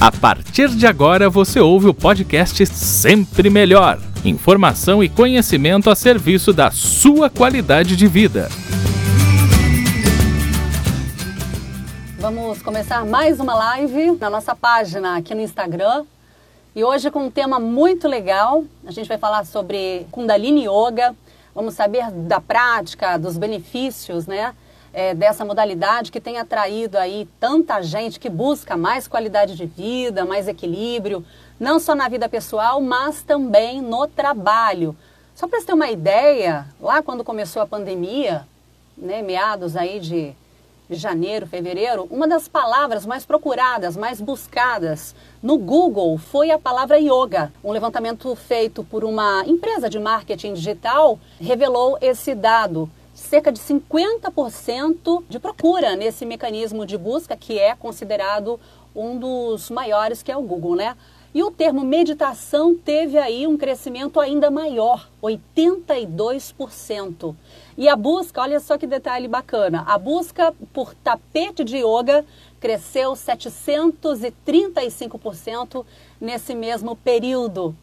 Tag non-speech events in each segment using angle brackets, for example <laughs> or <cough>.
A partir de agora você ouve o podcast Sempre Melhor. Informação e conhecimento a serviço da sua qualidade de vida. Vamos começar mais uma live na nossa página aqui no Instagram. E hoje com um tema muito legal. A gente vai falar sobre Kundalini Yoga. Vamos saber da prática, dos benefícios, né? É, dessa modalidade que tem atraído aí tanta gente que busca mais qualidade de vida, mais equilíbrio, não só na vida pessoal, mas também no trabalho. Só para você ter uma ideia, lá quando começou a pandemia, né, meados aí de, janeiro, fevereiro, uma das palavras mais procuradas, mais buscadas no Google foi a palavra yoga. Um levantamento feito por uma empresa de marketing digital revelou esse dado cerca de 50% de procura nesse mecanismo de busca que é considerado um dos maiores que é o Google, né? E o termo meditação teve aí um crescimento ainda maior, 82%. E a busca, olha só que detalhe bacana, a busca por tapete de yoga cresceu 735% nesse mesmo período.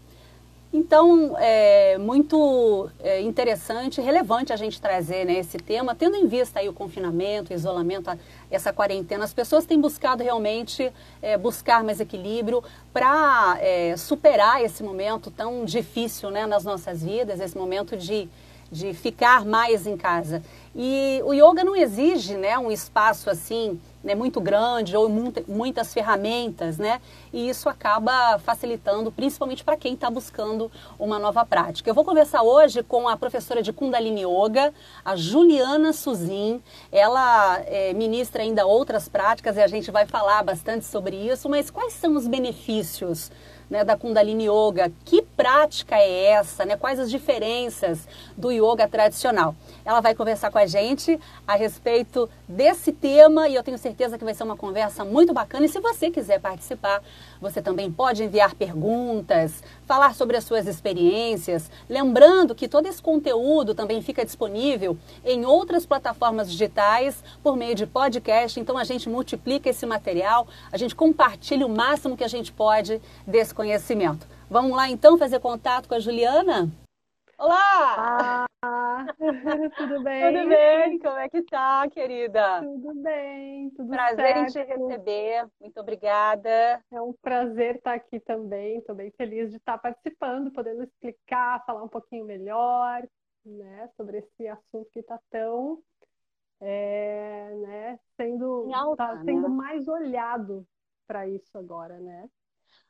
Então, é muito é, interessante, relevante a gente trazer né, esse tema, tendo em vista aí o confinamento, o isolamento, essa quarentena. As pessoas têm buscado realmente é, buscar mais equilíbrio para é, superar esse momento tão difícil né, nas nossas vidas, esse momento de, de ficar mais em casa. E o yoga não exige né, um espaço assim né, muito grande ou muitas ferramentas, né? E isso acaba facilitando, principalmente para quem está buscando uma nova prática. Eu vou conversar hoje com a professora de Kundalini Yoga, a Juliana Suzin. Ela é, ministra ainda outras práticas e a gente vai falar bastante sobre isso, mas quais são os benefícios né, da Kundalini Yoga. Que prática é essa? Né? Quais as diferenças do yoga tradicional? Ela vai conversar com a gente a respeito desse tema e eu tenho certeza que vai ser uma conversa muito bacana. E se você quiser participar, você também pode enviar perguntas, falar sobre as suas experiências. Lembrando que todo esse conteúdo também fica disponível em outras plataformas digitais por meio de podcast. Então a gente multiplica esse material, a gente compartilha o máximo que a gente pode desse conhecimento. Vamos lá então fazer contato com a Juliana? Olá! Ah, <laughs> tudo bem? Tudo bem? Como é que tá, querida? Tudo bem, tudo prazer certo. em te receber. Muito obrigada. É um prazer estar aqui também. Estou bem feliz de estar participando, podendo explicar, falar um pouquinho melhor, né, sobre esse assunto que está tão, é, né, sendo, alta, tá sendo né? mais olhado para isso agora, né?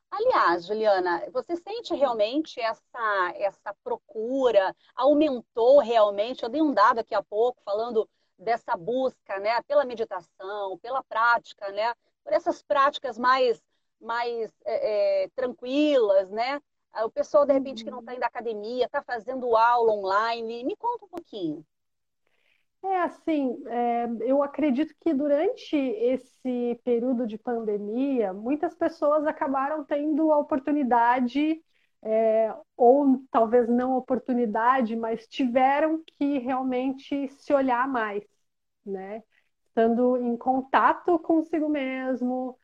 Aliás, Juliana, você sente realmente essa, essa procura? Aumentou realmente? Eu dei um dado aqui há pouco falando dessa busca, né, pela meditação, pela prática, né, por essas práticas mais, mais é, é, tranquilas, né? O pessoal, de repente, que não está indo à academia, está fazendo aula online. Me conta um pouquinho. É assim, é, eu acredito que durante esse período de pandemia, muitas pessoas acabaram tendo a oportunidade, é, ou talvez não oportunidade, mas tiveram que realmente se olhar mais, né? Estando em contato consigo mesmo.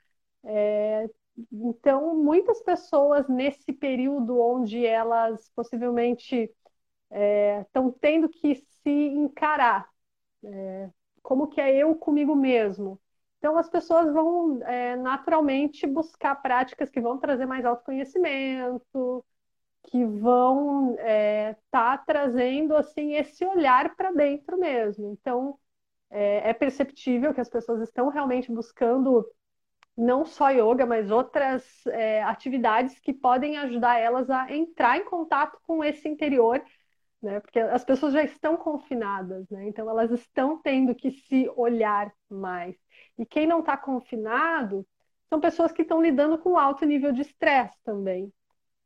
É, então, muitas pessoas nesse período onde elas possivelmente estão tendo que se encarar é, como que é eu comigo mesmo. Então as pessoas vão é, naturalmente buscar práticas que vão trazer mais autoconhecimento, que vão estar é, tá trazendo assim esse olhar para dentro mesmo. Então é, é perceptível que as pessoas estão realmente buscando não só yoga, mas outras é, atividades que podem ajudar elas a entrar em contato com esse interior né? Porque as pessoas já estão confinadas, né? Então elas estão tendo que se olhar mais. E quem não está confinado são pessoas que estão lidando com alto nível de estresse também.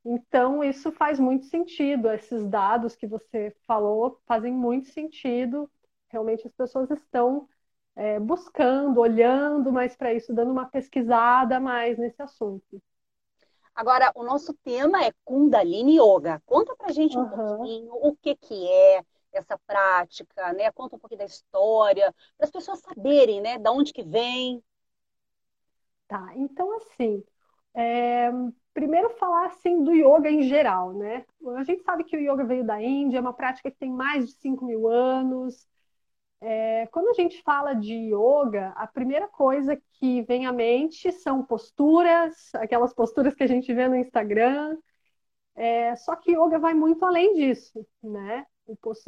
Então isso faz muito sentido. Esses dados que você falou fazem muito sentido. Realmente as pessoas estão é, buscando, olhando mais para isso, dando uma pesquisada mais nesse assunto. Agora, o nosso tema é Kundalini Yoga. Conta pra gente um Uhum. pouquinho o que que é essa prática, né? Conta um pouquinho da história, para as pessoas saberem, né, da onde que vem. Tá, então assim, É, primeiro falar assim do yoga em geral, né? A gente sabe que o yoga veio da Índia, é uma prática que tem mais de 5 mil anos. É, quando a gente fala de yoga, a primeira coisa que vem à mente são posturas, aquelas posturas que a gente vê no Instagram. É, só que yoga vai muito além disso, né?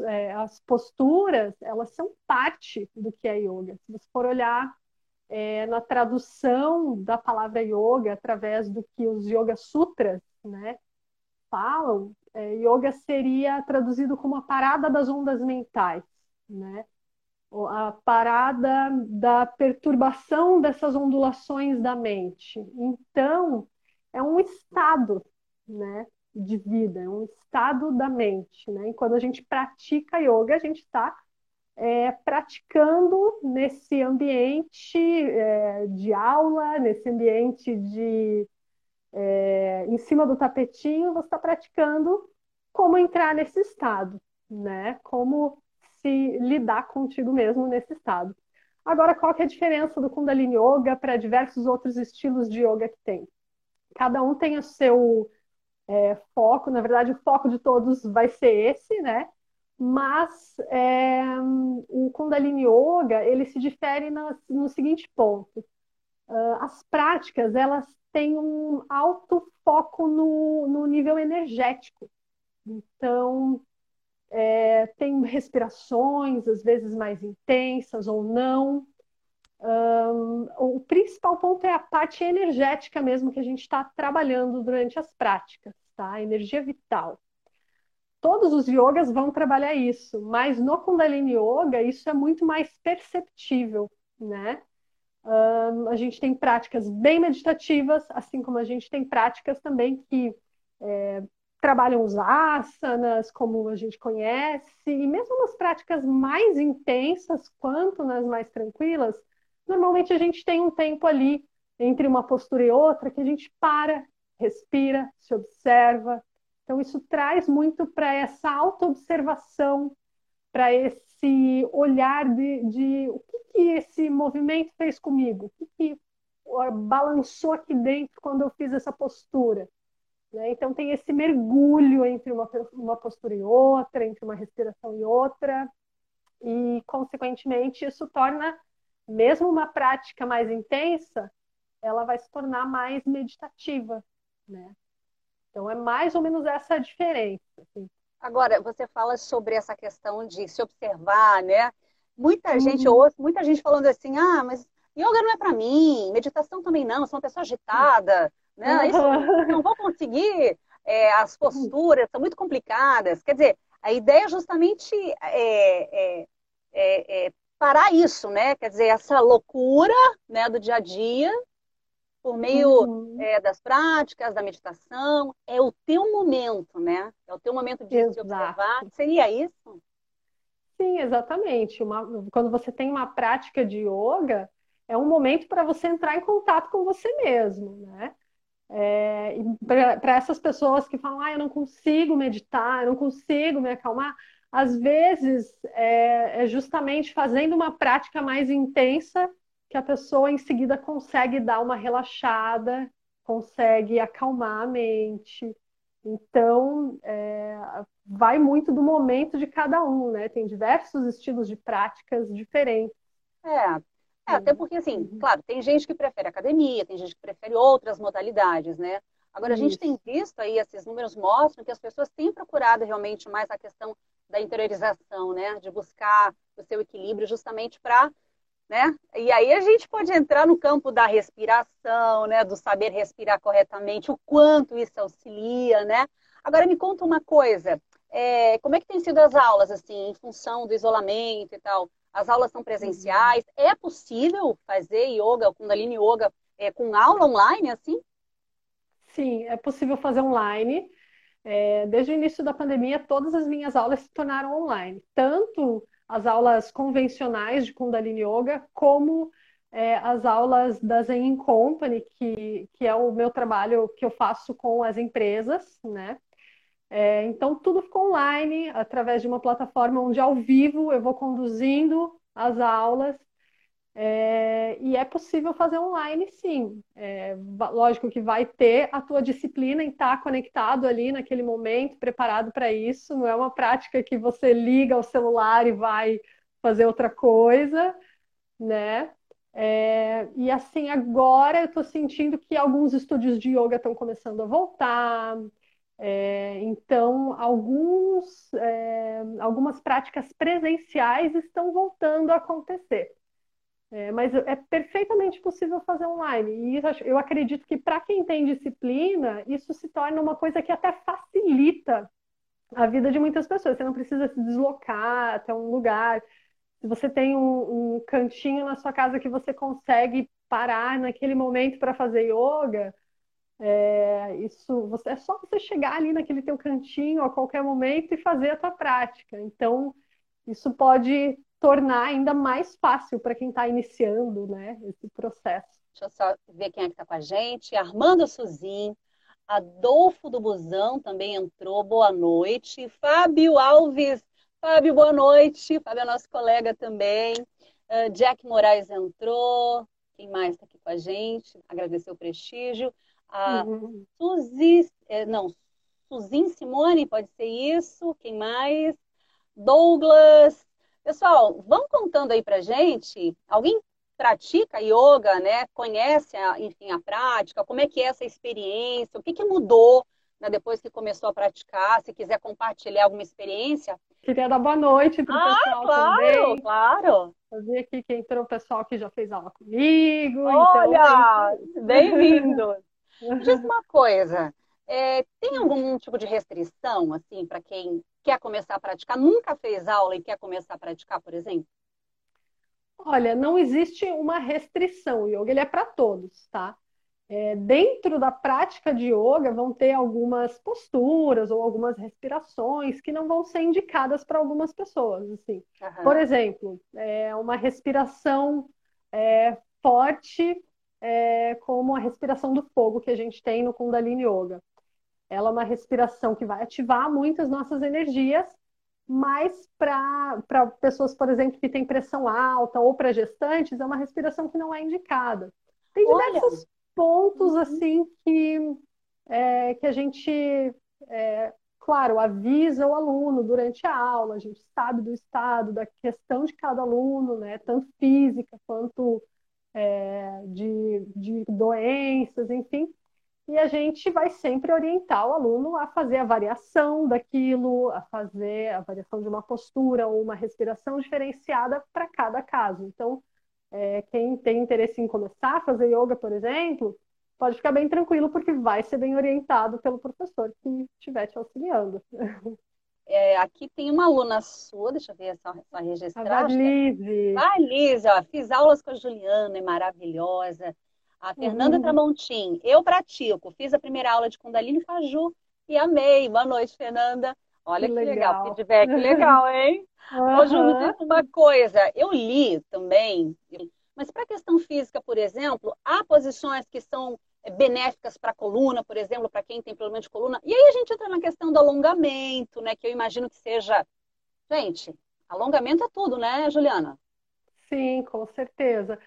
É, as posturas, elas são parte do que é yoga. Se você for olhar é, na tradução da palavra yoga, através do que os Yoga Sutras né, falam, é, yoga seria traduzido como a parada das ondas mentais, né? A parada da perturbação dessas ondulações da mente. Então, é um estado né, de vida, é um estado da mente. Né? E quando a gente pratica yoga, a gente está é, praticando nesse ambiente é, de aula, nesse ambiente de é, em cima do tapetinho, você está praticando como entrar nesse estado, né? Como se lidar contigo mesmo nesse estado. Agora, qual que é a diferença do Kundalini Yoga para diversos outros estilos de yoga que tem? Cada um tem o seu é, foco, na verdade, o foco de todos vai ser esse, né? mas é, o Kundalini Yoga ele se difere no, no seguinte ponto: uh, as práticas elas têm um alto foco no, no nível energético. Então é, tem respirações às vezes mais intensas ou não. Um, o principal ponto é a parte energética mesmo que a gente está trabalhando durante as práticas, tá? A energia vital. Todos os yogas vão trabalhar isso, mas no Kundalini Yoga isso é muito mais perceptível, né? Um, a gente tem práticas bem meditativas, assim como a gente tem práticas também que é, trabalham os asanas, como a gente conhece, e mesmo nas práticas mais intensas, quanto nas mais tranquilas, normalmente a gente tem um tempo ali entre uma postura e outra que a gente para, respira, se observa, então, isso traz muito para essa autoobservação, para esse olhar de, de, o que, que esse movimento fez comigo, o que, que balançou aqui dentro quando eu fiz essa postura. Né? Então, tem esse mergulho entre uma, uma postura e outra, entre uma respiração e outra, e, consequentemente, isso torna, mesmo uma prática mais intensa, ela vai se tornar mais meditativa, né? Então, é mais ou menos essa a diferença. Assim. Agora, você fala sobre essa questão de se observar, né? Muita uhum. gente ouve, muita gente falando assim, ah, mas yoga não é para mim, meditação também não, sou uma pessoa agitada, né? Uhum. Isso, não vou conseguir, é, as posturas são muito complicadas. Quer dizer, a ideia é justamente é, é, é, é parar isso, né? Quer dizer, essa loucura né, do dia a dia por meio uhum. é, das práticas, da meditação. É o teu momento, né? É o teu momento de Exato. se observar. Seria isso? Sim, exatamente. Uma, quando você tem uma prática de yoga, é um momento para você entrar em contato com você mesmo, né? É, para essas pessoas que falam, ah, eu não consigo meditar, eu não consigo me acalmar, às vezes é, é justamente fazendo uma prática mais intensa que a pessoa em seguida consegue dar uma relaxada, consegue acalmar a mente. Então, é, vai muito do momento de cada um, né? Tem diversos estilos de práticas diferentes. É, é até porque, assim, uhum. claro, tem gente que prefere academia, tem gente que prefere outras modalidades, né? Agora, a gente Isso. tem visto aí, esses números mostram que as pessoas têm procurado realmente mais a questão da interiorização, né? De buscar o seu equilíbrio justamente para né? E aí a gente pode entrar no campo da respiração, né? Do saber respirar corretamente, o quanto isso auxilia, né? Agora me conta uma coisa, é, como é que tem sido as aulas, assim, em função do isolamento e tal? As aulas são presenciais? Uhum. É possível fazer yoga, Kundalini Yoga, é, com aula online, assim? Sim, é possível fazer online. É, desde o início da pandemia, todas as minhas aulas se tornaram online. Tanto as aulas convencionais de Kundalini Yoga, como é, as aulas da Zen Company, que, que é o meu trabalho que eu faço com as empresas, né? É, então, tudo ficou online, através de uma plataforma onde, ao vivo, eu vou conduzindo as aulas. É, e é possível fazer online, sim. É, lógico que vai ter a tua disciplina em estar conectado ali naquele momento, preparado para isso. Não é uma prática que você liga o celular e vai fazer outra coisa, né? É, e assim, agora eu estou sentindo que alguns estúdios de yoga estão começando a voltar. É, então, alguns, é, algumas práticas presenciais estão voltando a acontecer. É, mas é perfeitamente possível fazer online. E isso, eu acredito que para quem tem disciplina, isso se torna uma coisa que até facilita a vida de muitas pessoas. Você não precisa se deslocar até um lugar. Se você tem um, um cantinho na sua casa que você consegue parar naquele momento para fazer yoga, é, isso você, é só você chegar ali naquele teu cantinho a qualquer momento e fazer a tua prática. Então, isso pode tornar ainda mais fácil para quem está iniciando né, esse processo. Deixa eu só ver quem é que está com a gente. Armando Suzin, Adolfo do Busão também entrou, boa noite. Fábio Alves, Fábio, boa noite. Fábio é nosso colega também. Uh, Jack Moraes entrou. Quem mais está aqui com a gente? Agradecer o prestígio. A uhum. Suzy, eh, não, Suzin Simone, pode ser isso. Quem mais? Douglas, Pessoal, vão contando aí pra gente, alguém pratica yoga, né? Conhece, a, enfim, a prática, como é que é essa experiência, o que, que mudou né, depois que começou a praticar, se quiser compartilhar alguma experiência. Queria dar boa noite para o ah, pessoal claro, também. claro. Eu vi aqui que entrou o pessoal que já fez aula comigo. Olha, então... bem-vindo. <laughs> Diz uma coisa, é, tem algum tipo de restrição, assim, para quem quer começar a praticar, nunca fez aula e quer começar a praticar, por exemplo? Olha, não existe uma restrição. O yoga ele é para todos, tá? É, dentro da prática de yoga vão ter algumas posturas ou algumas respirações que não vão ser indicadas para algumas pessoas. Assim. Uhum. Por exemplo, é uma respiração é, forte, é, como a respiração do fogo que a gente tem no Kundalini Yoga. Ela é uma respiração que vai ativar muitas nossas energias, mas para pessoas, por exemplo, que têm pressão alta ou para gestantes, é uma respiração que não é indicada. Tem diversos Olha. pontos uhum. assim que, é, que a gente, é, claro, avisa o aluno durante a aula, a gente sabe do estado, da questão de cada aluno, né, tanto física quanto é, de, de doenças, enfim e a gente vai sempre orientar o aluno a fazer a variação daquilo, a fazer a variação de uma postura ou uma respiração diferenciada para cada caso. Então, é, quem tem interesse em começar a fazer yoga, por exemplo, pode ficar bem tranquilo, porque vai ser bem orientado pelo professor que estiver te auxiliando. <laughs> É, aqui tem uma aluna sua, deixa eu ver só, só registrar. A Valise. Valise, ó, fiz aulas com a Juliana, é maravilhosa. A Fernanda uhum. Tramontim, eu pratico. Fiz a primeira aula de Kundalini Faju e amei. Boa noite, Fernanda. Olha que, que legal. legal, feedback legal, hein? <laughs> Uhum. Ô, Ju, me uma coisa. Eu li também, mas para a questão física, por exemplo, há posições que são benéficas para a coluna, por exemplo, para quem tem problema de coluna. E aí a gente entra na questão do alongamento, né? Que eu imagino que seja. Gente, alongamento é tudo, né, Juliana? Sim, com certeza.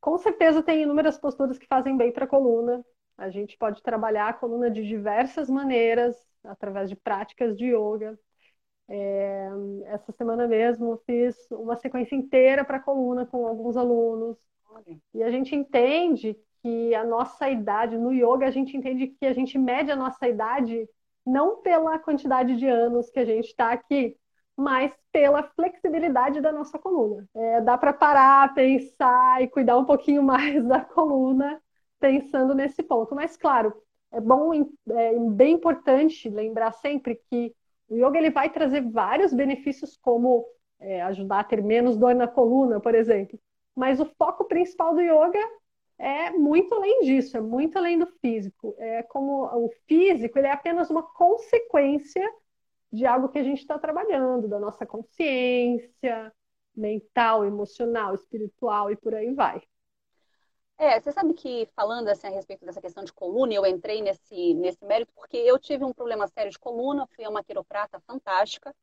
Com certeza tem inúmeras posturas que fazem bem para a coluna. A gente pode trabalhar a coluna de diversas maneiras, através de práticas de yoga. É, essa semana mesmo fiz uma sequência inteira para a coluna com alguns alunos. E a gente entende que a nossa idade, no yoga, a gente entende que a gente mede a nossa idade não pela quantidade de anos que a gente está aqui, mas pela flexibilidade da nossa coluna. É, dá para parar, pensar e cuidar um pouquinho <laughs> mais da coluna pensando nesse ponto. Mas, claro, é bom, é bem importante lembrar sempre que o yoga ele vai trazer vários benefícios, como é, ajudar a ter menos dor na coluna, por exemplo. Mas o foco principal do yoga é muito além disso, é muito além do físico. É como o físico ele é apenas uma consequência de algo que a gente está trabalhando, da nossa consciência mental, emocional, espiritual e por aí vai. É, você sabe que falando assim a respeito dessa questão de coluna, eu entrei nesse, nesse mérito porque eu tive um problema sério de coluna, fui a uma quiroprata fantástica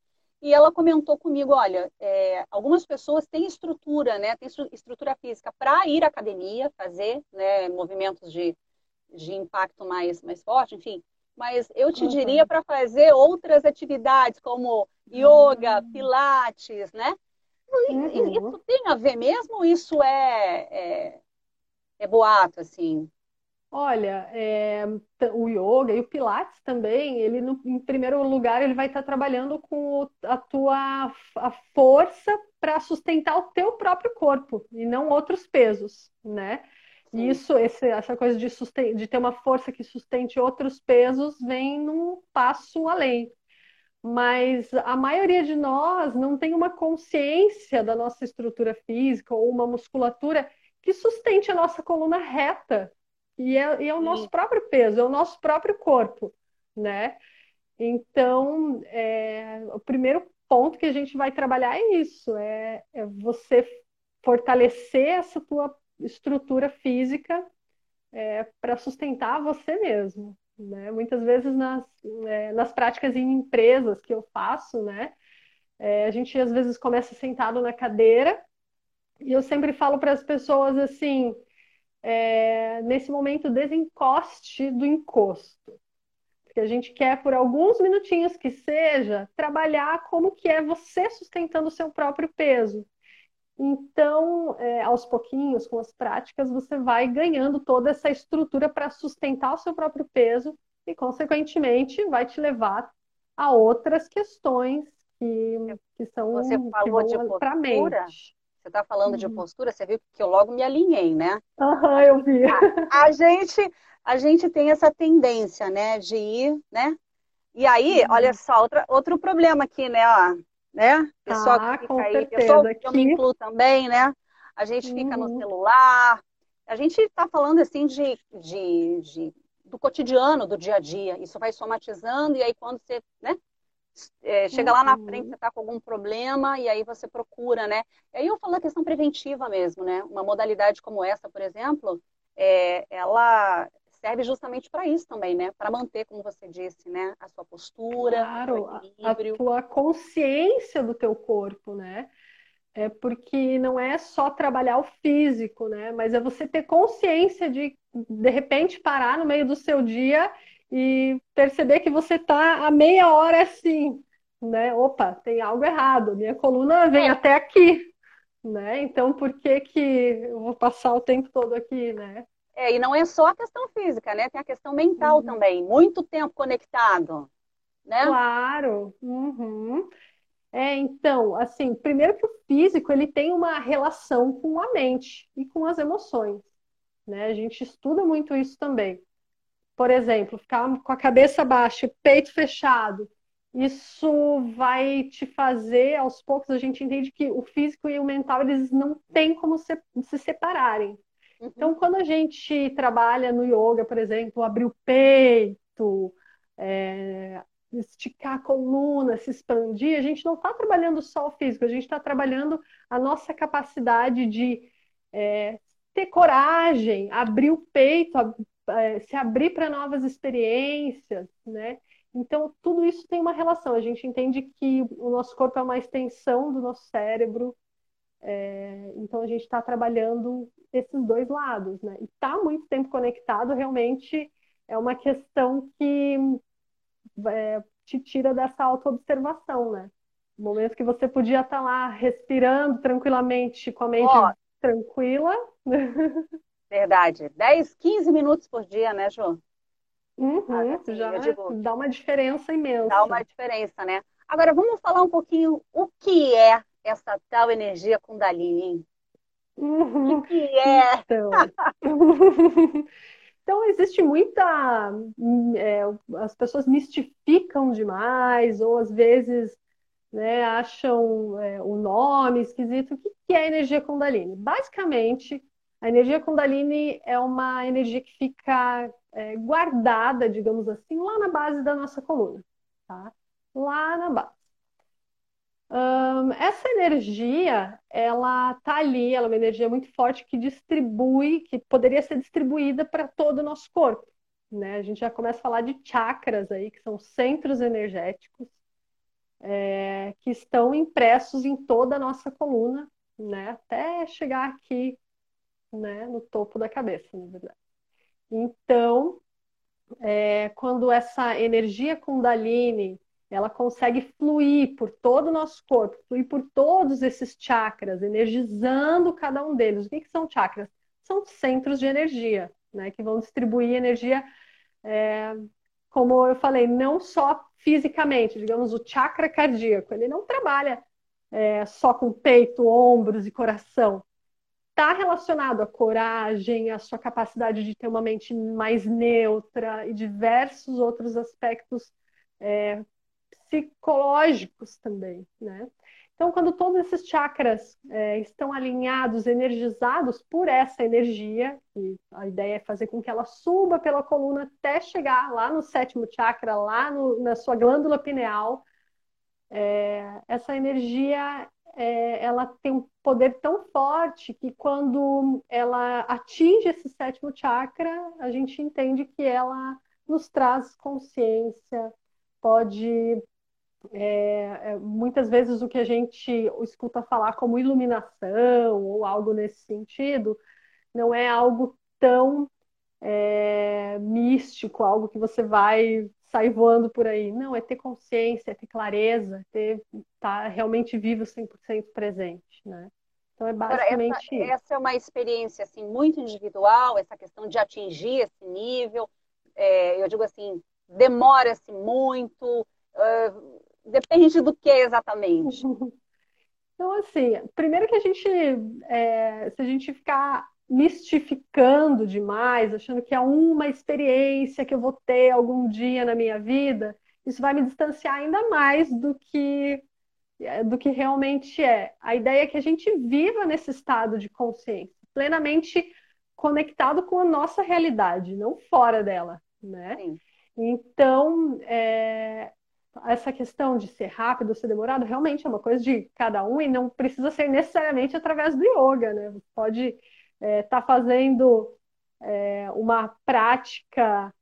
e ela comentou comigo, olha, é, algumas pessoas têm estrutura, né, têm estrutura física para ir à academia, fazer né, movimentos de, de impacto mais, mais forte, enfim, mas eu te uhum. diria para fazer outras atividades, como yoga, uhum. pilates, né? Uhum. Isso tem a ver mesmo? Isso é, é, é boato, assim? Olha, é, o yoga e o pilates também, ele no, em primeiro lugar ele vai estar trabalhando com a tua a força para sustentar o teu próprio corpo e não outros pesos, né? Sim. Isso, esse, essa coisa de, susten de ter uma força que sustente outros pesos vem num passo além. Mas a maioria de nós não tem uma consciência da nossa estrutura física ou uma musculatura que sustente a nossa coluna reta e é, e é o nosso próprio peso, é o nosso próprio corpo, né? Então, é, o primeiro ponto que a gente vai trabalhar é isso, é, é você fortalecer essa tua estrutura física é, para sustentar você mesmo. Né? Muitas vezes nas, é, nas práticas em empresas que eu faço, né? É, a gente às vezes começa sentado na cadeira e eu sempre falo para as pessoas assim: é, nesse momento desencoste do encosto. Porque a gente quer, por alguns minutinhos que seja, trabalhar como que é você sustentando o seu próprio peso. Então, é, aos pouquinhos, com as práticas, você vai ganhando toda essa estrutura para sustentar o seu próprio peso e, consequentemente, vai te levar a outras questões que, que são você falou que vão para a mente. Você está falando uhum. de postura, você viu que eu logo me alinhei, né? Aham, uhum, eu vi. A, <laughs> a, gente, a gente tem essa tendência, né, de ir, né? E aí, uhum. olha só, outra, outro problema aqui, né, ó, né? Pessoal ah, que fica aí, pessoal que eu me incluo também, né? A gente fica no uhum. celular, a gente está falando assim de, de, de, do cotidiano, do dia a dia. Isso vai somatizando e aí quando você, né? É, chega uhum. lá na frente, uhum. você está com algum problema e aí você procura, né? E aí eu falo da questão preventiva mesmo, né? Uma modalidade como essa, por exemplo, é, ela serve justamente para isso também, né? Para manter, como você disse, né? A sua postura, claro, a tua consciência do teu corpo, né? É porque não é só trabalhar o físico, né? Mas é você ter consciência de, de repente, parar no meio do seu dia e perceber que você está a meia hora assim, né? Opa, tem algo errado, minha coluna vem é. até aqui, né? Então por que que eu vou passar o tempo todo aqui, né? É, e não é só a questão física, né? Tem a questão mental uhum. também. Muito tempo conectado, né? Claro. Uhum. É, então, assim, primeiro que o físico ele tem uma relação com a mente e com as emoções, né? A gente estuda muito isso também por exemplo, ficar com a cabeça baixa, peito fechado, isso vai te fazer, aos poucos, a gente entende que o físico e o mental, eles não têm como se, se separarem. Uhum. Então, quando a gente trabalha no yoga, por exemplo, abrir o peito, é, esticar a coluna, se expandir, a gente não está trabalhando só o físico, a gente está trabalhando a nossa capacidade de é, ter coragem, abrir o peito, se abrir para novas experiências, né? Então, tudo isso tem uma relação. A gente entende que o nosso corpo é uma extensão do nosso cérebro. É, então, a gente está trabalhando esses dois lados, né? E estar tá muito tempo conectado realmente é uma questão que é, te tira dessa autoobservação, né? No momento que você podia estar tá lá respirando tranquilamente, com a mente oh. tranquila. <laughs> Verdade. 10, 15 minutos por dia, né, Ju? Uhum, ah, assim, já digo, dá uma diferença imensa. Dá uma diferença, né? Agora, vamos falar um pouquinho o que é essa tal energia Kundalini. Uhum. O que é? Então, <laughs> então existe muita... É, as pessoas mistificam demais, ou às vezes né, acham é, o nome esquisito. O que é energia Kundalini? Basicamente, a energia Kundalini é uma energia que fica é, guardada, digamos assim, lá na base da nossa coluna, tá? Lá na base. Essa energia, ela tá ali, ela é uma energia muito forte que distribui, que poderia ser distribuída para todo o nosso corpo, né? A gente já começa a falar de chakras aí, que são centros energéticos. é, que estão impressos em toda a nossa coluna, né? Até chegar aqui, né, no topo da cabeça, na verdade. Então, é, quando essa energia Kundalini ela consegue fluir por todo o nosso corpo, fluir por todos esses chakras, energizando cada um deles. O que, que são chakras? São centros de energia, né, que vão distribuir energia, é, como eu falei, não só fisicamente, digamos, o chakra cardíaco, ele não trabalha é, só com peito, ombros e coração. Está relacionado à coragem, à sua capacidade de ter uma mente mais neutra e diversos outros aspectos é, psicológicos também, né? Então, quando todos esses chakras é, estão alinhados, energizados por essa energia, e a ideia é fazer com que ela suba pela coluna até chegar lá no sétimo chakra, lá no, na sua glândula pineal, é, essa energia é, ela tem um poder tão forte que quando ela atinge esse sétimo chakra, a gente entende que ela nos traz consciência, pode é, é, muitas vezes o que a gente escuta falar como iluminação ou algo nesse sentido não é algo tão é, místico, algo que você vai sair voando por aí. Não, é ter consciência, é ter clareza, é ter estar tá realmente vivo 100% presente, né? Então é basicamente essa, isso. Essa é uma experiência assim muito individual, essa questão de atingir esse nível. É, eu digo assim, demora-se muito. Uh, Depende do que exatamente? <laughs> Então, assim, primeiro que a gente, é, se a gente ficar mistificando demais, achando que é uma experiência que eu vou ter algum dia na minha vida, isso vai me distanciar ainda mais do que é, do que realmente é. A ideia é que a gente viva nesse estado de consciência, plenamente conectado com a nossa realidade, não fora dela, né? Sim. Então, é, essa questão de ser rápido ou ser demorado realmente é uma coisa de cada um e não precisa ser necessariamente através do yoga, né? Pode estar é, tá fazendo é, uma prática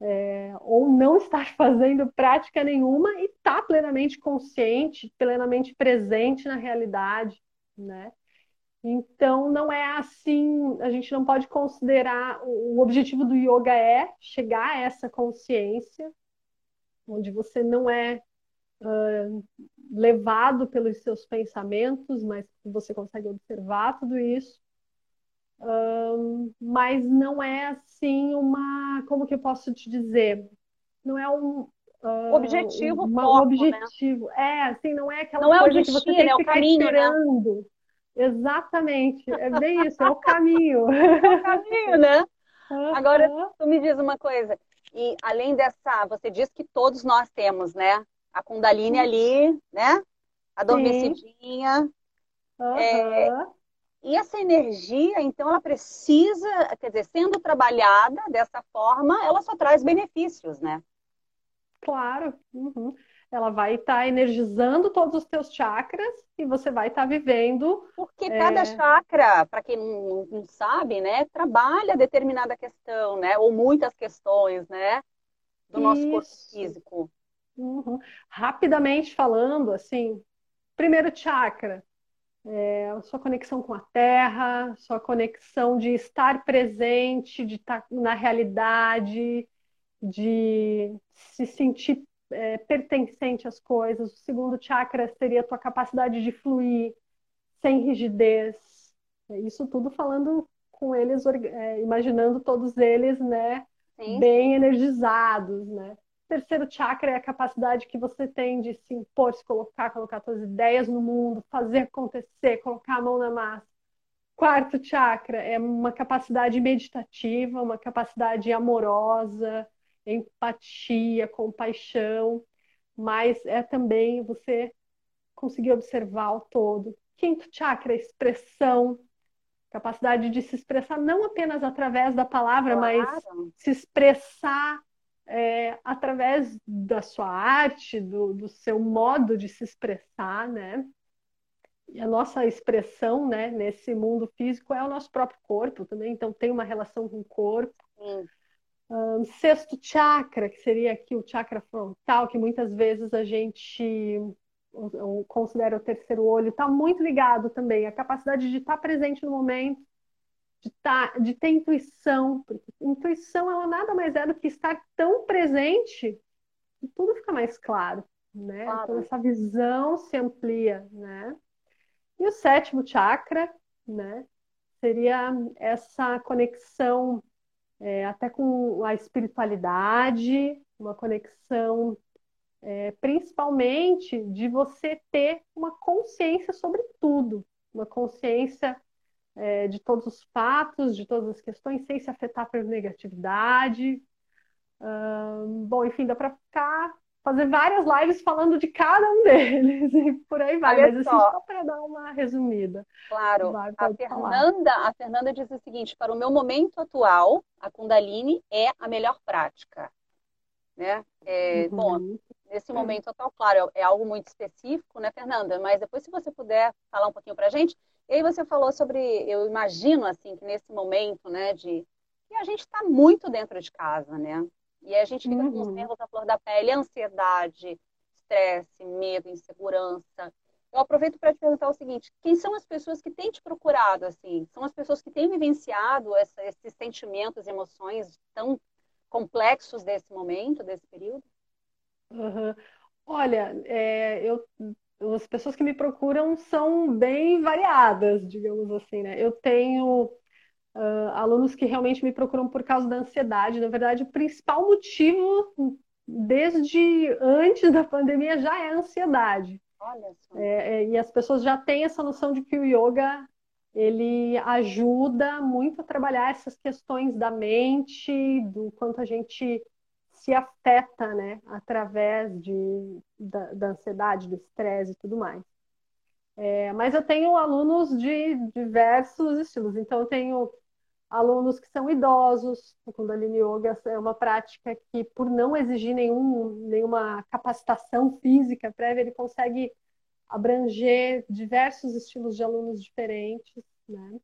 é, ou não estar <laughs> fazendo prática nenhuma e estar tá plenamente consciente, plenamente presente na realidade, né? Então, não é assim, a gente não pode considerar, o objetivo do yoga é chegar a essa consciência, onde você não é uh, levado pelos seus pensamentos, mas você consegue observar tudo isso. Uh, mas não é assim uma, como que eu posso te dizer? Não é um uh, objetivo, uma, foco, um né? objetivo. Né? É, assim, não é aquela não coisa é destino, que você tem que é ficar caminho, né? esperando. Né? Exatamente, é bem isso, é o <laughs> caminho. É o caminho, né? Agora, tu me diz uma coisa, e além dessa, você diz que todos nós temos, né? A Kundalini ali, né? Adormecidinha. Uhum. É, e essa energia, então, ela precisa, quer dizer, sendo trabalhada dessa forma, ela só traz benefícios, né? Claro. Uhum ela vai estar tá energizando todos os teus chakras e você vai estar tá vivendo. Porque cada é... chakra, para quem não, não, sabe, né, trabalha determinada questão, né? Ou muitas questões, né? Do nosso Isso. corpo físico. Uhum. Rapidamente falando, assim, primeiro chakra, é, sua conexão com a terra, sua conexão de estar presente, de estar na realidade, de se sentir é, pertencente às coisas. O segundo chakra seria a tua capacidade de fluir sem rigidez. É isso tudo falando com eles, é, imaginando todos eles, né, Sim. bem energizados, né. Terceiro chakra é a capacidade que você tem de se impor, se colocar, colocar suas ideias no mundo, fazer acontecer, colocar a mão na massa. Quarto chakra é uma capacidade meditativa, uma capacidade amorosa, empatia, compaixão, mas é também você conseguir observar o todo. Quinto chakra, expressão, capacidade de se expressar não apenas através da palavra, claro. mas se expressar é, através da sua arte, do, do, seu modo de se expressar, né? E a nossa expressão, né, nesse mundo físico é o nosso próprio corpo também, então tem uma relação com o corpo. Um, sexto chakra, que seria aqui o chakra frontal, que muitas vezes a gente eu considero o terceiro olho, está muito ligado também à capacidade de estar presente no momento, de, tá, de ter intuição, porque intuição ela nada mais é do que estar tão presente que tudo fica mais claro, né? Claro. Então essa visão se amplia, né? E o sétimo chakra, né? Seria essa conexão é, até com a espiritualidade, uma conexão é, principalmente de você ter uma consciência sobre tudo, uma consciência é, de todos os fatos, de todas as questões, sem se afetar por negatividade. bom, enfim, dá para ficar fazer várias lives falando de cada um <laughs> deles e por aí vai. Olha Mas assim, só, para dar uma resumida. Claro. Vai, a Fernanda, a Fernanda diz o seguinte: para o meu momento atual, a Kundalini é a melhor prática. Né? É, uhum. Bom, nesse momento atual, claro, é, é algo muito específico, né, Fernanda? Mas depois, se você puder falar um pouquinho para a gente. E aí você falou sobre, eu imagino assim que nesse momento, né, de que a gente está muito dentro de casa, né? E a gente fica uhum. com os nervos à flor da pele, ansiedade, estresse, medo, insegurança. Eu aproveito para te perguntar o seguinte: quem são as pessoas que têm te procurado assim? São as pessoas que têm vivenciado essa, esses sentimentos, emoções tão complexos desse momento, desse período? Uhum. Olha, é, eu, as pessoas que me procuram são bem variadas, digamos assim, né? Eu tenho uh, alunos que realmente me procuram por causa da ansiedade. Na verdade, o principal motivo desde antes da pandemia já é a ansiedade. Olha só. É, é, e as pessoas já têm essa noção de que o yoga ele ajuda muito a trabalhar essas questões da mente, do quanto a gente se afeta, né, através de, da, da ansiedade, do estresse e tudo mais. É, mas eu tenho alunos de diversos estilos. Então, eu tenho alunos que são idosos. O Kundalini Yoga é uma prática que, por não exigir nenhum, nenhuma capacitação física prévia, ele consegue abranger diversos estilos de alunos diferentes, né?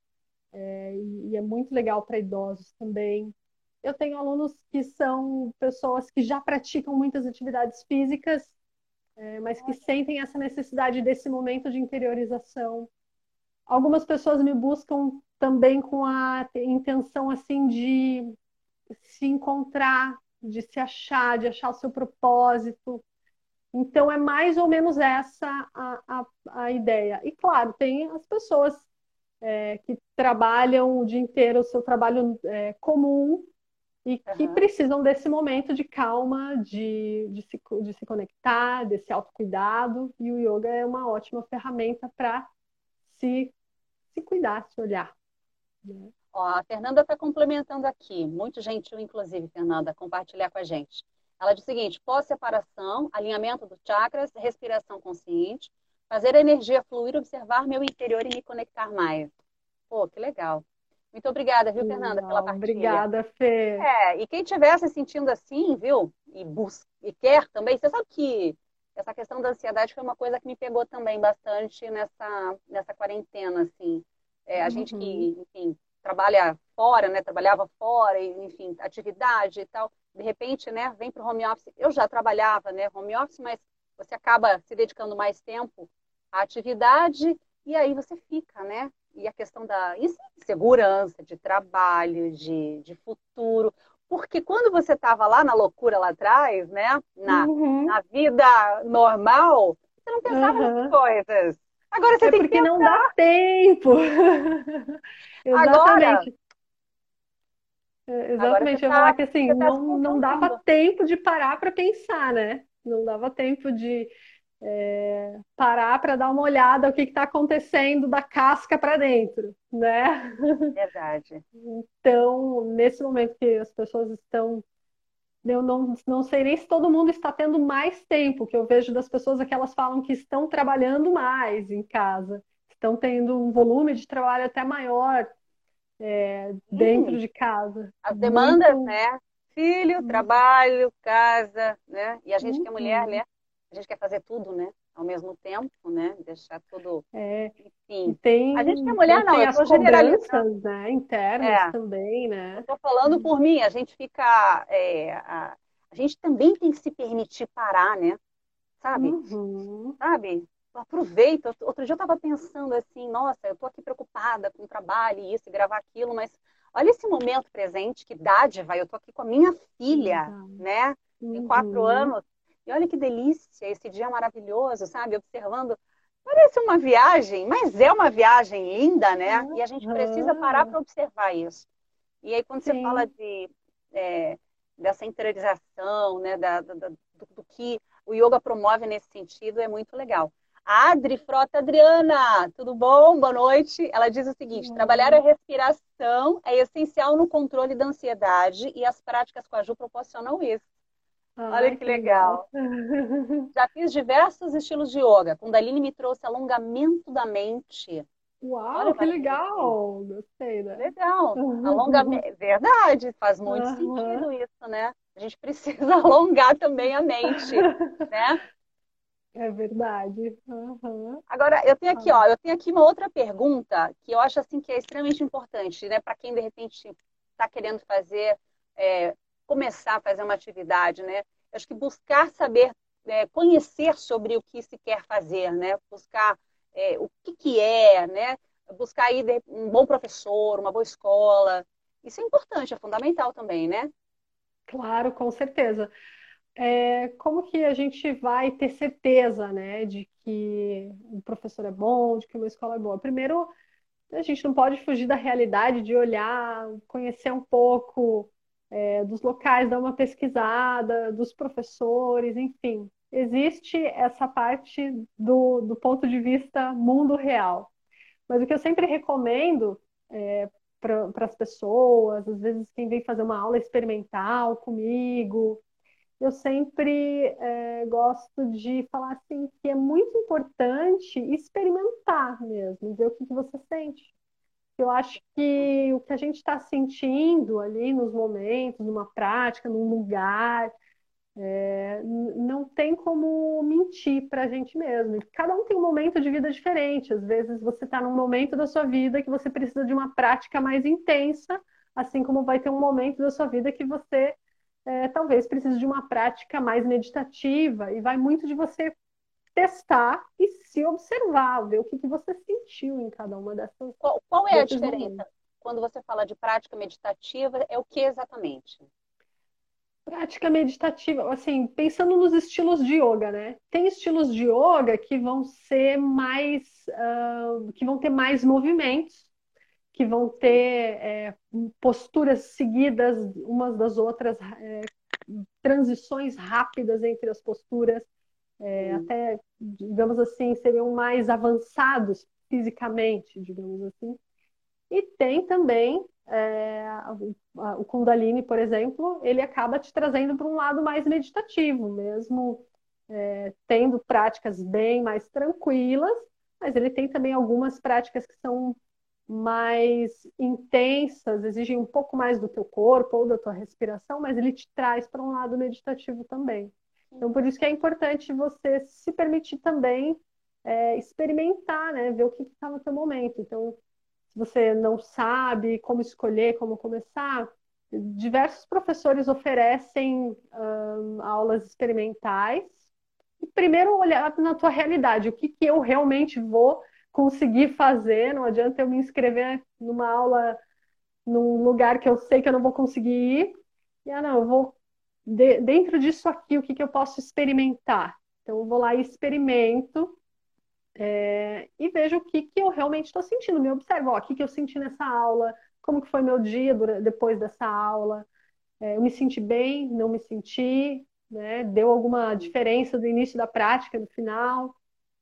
É, e é muito legal para idosos também. Eu tenho alunos que são pessoas que já praticam muitas atividades físicas, é, mas que sentem essa necessidade desse momento de interiorização. Algumas pessoas me buscam também com a intenção assim de se encontrar, de se achar, de achar o seu propósito. Então é mais ou menos essa a, a, a ideia. E claro, tem as pessoas é, que trabalham o dia inteiro o seu trabalho é, comum e que uhum. precisam desse momento de calma, de, de, se, de se conectar, desse autocuidado. E o yoga é uma ótima ferramenta para se, se cuidar, se olhar. Né? Ó, a Fernanda está complementando aqui, muito gentil, inclusive, Fernanda, compartilhar com a gente. Ela diz o seguinte: pós-separação, alinhamento dos chakras, respiração consciente, fazer a energia fluir, observar meu interior e me conectar mais. Pô, que legal. Muito obrigada, viu, Fernanda, pela partilha. Obrigada, Fê. É, e quem estiver se sentindo assim, viu, e, bus e quer também, você sabe que essa questão da ansiedade foi uma coisa que me pegou também bastante nessa, nessa quarentena, assim. É, a uhum. gente que, enfim, trabalha fora, né? Trabalhava fora, enfim, atividade e tal. De repente, né? Vem para o home office. Eu já trabalhava, né? Home office, mas você acaba se dedicando mais tempo à atividade e aí você fica, né? E a questão da insegurança de trabalho, de, de futuro. Porque quando você estava lá na loucura lá atrás, né? Na, uhum. na vida normal, você não pensava uhum. nas coisas. Agora você é tem porque que não dá tempo. <laughs> Exatamente. É, exatamente, eu tá, falar que assim, tá não, não dava tempo de parar para pensar, né? Não dava tempo de é, parar para dar uma olhada o que está acontecendo da casca para dentro, né? Verdade. Então, nesse momento que as pessoas estão eu não, não sei nem se todo mundo está tendo mais tempo, que eu vejo das pessoas é que elas falam que estão trabalhando mais em casa, estão tendo um volume de trabalho até maior é, dentro de casa. As demandas, Muito... né? Filho, uhum. trabalho, casa, né? E a gente uhum. que é mulher, né? A gente quer fazer tudo, né? Ao mesmo tempo, né? Deixar tudo. É. Enfim. Tem, a gente que é mulher, não, tem as generalizando. Né? Internas é. também, né? Eu tô falando por mim, a gente fica. É, a, a gente também tem que se permitir parar, né? sabe? Uhum. Sabe? Aproveita. Outro dia eu estava pensando assim, nossa, eu estou aqui preocupada com o trabalho e isso, e gravar aquilo, mas olha esse momento presente, que dádiva, eu estou aqui com a minha filha, uhum. né? Tem quatro uhum. anos. E olha que delícia, esse dia maravilhoso, sabe? Observando. Parece uma viagem, mas é uma viagem linda, né? E a gente precisa parar para observar isso. E aí, quando Sim. você fala de, é, dessa interiorização, né, da, da, do, do, que o yoga promove nesse sentido, é muito legal. A Adri Frota Adriana, tudo bom? Boa noite. Ela diz o seguinte: trabalhar a respiração é essencial no controle da ansiedade e as práticas com a Ju proporcionam isso. Olha que, legal. <laughs> Já fiz diversos estilos de yoga. Kundalini me trouxe alongamento da mente, Uau, Olha, que legal! Gostei, né? Legal. <laughs> Alongamento. Verdade, faz muito uhum. sentido isso, né? A gente precisa <laughs> alongar também a mente, né? É verdade. Uhum. Agora, eu tenho aqui, ó, eu tenho aqui uma outra pergunta que eu acho assim que é extremamente importante, né? Para quem de repente está querendo fazer, é, começar a fazer uma atividade, né? Acho que buscar saber, é, conhecer sobre o que se quer fazer, né? Buscar é, o que, que é, né? Buscar aí um bom professor, uma boa escola. Isso é importante, é fundamental também, né? Claro, com certeza. É, como que a gente vai ter certeza, né, de que um professor é bom, de que uma escola é boa? Primeiro, a gente não pode fugir da realidade de olhar, conhecer um pouco é, dos locais, dar uma pesquisada, dos professores, enfim existe essa parte do, do ponto de vista mundo real. Mas o que eu sempre recomendo é, para as pessoas, às vezes quem vem fazer uma aula experimental comigo, eu sempre é, gosto de falar assim que é muito importante experimentar mesmo, ver o que, que você sente. Eu acho que o que a gente está sentindo ali nos momentos, numa prática, num lugar, é, não tem como mentir para a gente mesmo. Cada um tem um momento de vida diferente. Às vezes você está num momento da sua vida que você precisa de uma prática mais intensa, assim como vai ter um momento da sua vida que você é, talvez precise de uma prática mais meditativa. E vai muito de você testar e se observar, ver o que, que você sentiu em cada uma dessas. Qual, qual é a diferença? Momentos. Quando você fala de prática meditativa, é o que exatamente? Prática meditativa, assim, pensando nos estilos de yoga, né? Tem estilos de yoga que vão ser mais, uh, que vão ter mais movimentos, que vão ter é, posturas seguidas umas das outras, é, transições rápidas entre as posturas, é, até, digamos assim, seriam mais avançados fisicamente, digamos assim. E tem também é, o Kundalini, por exemplo, ele acaba te trazendo para um lado mais meditativo, mesmo é, tendo práticas bem mais tranquilas, mas ele tem também algumas práticas que são mais intensas, exigem um pouco mais do teu corpo ou da tua respiração, mas ele te traz para um lado meditativo também. Então, por isso que é importante você se permitir também é, experimentar, né? Ver o que está no teu momento. Então, se você não sabe como escolher, como começar, diversos professores oferecem um, aulas experimentais. E primeiro olhar na tua realidade, o que, que eu realmente vou conseguir fazer. Não adianta eu me inscrever numa aula num lugar que eu sei que eu não vou conseguir ir. E ah, não, eu vou de, dentro disso aqui, o que, que eu posso experimentar? Então, eu vou lá e experimento é, e vejo o que, que eu realmente estou sentindo. Me observo, ó, o que, que eu senti nessa aula, como que foi meu dia depois dessa aula. É, eu me senti bem, não me senti, né? Deu alguma diferença do início da prática, no final.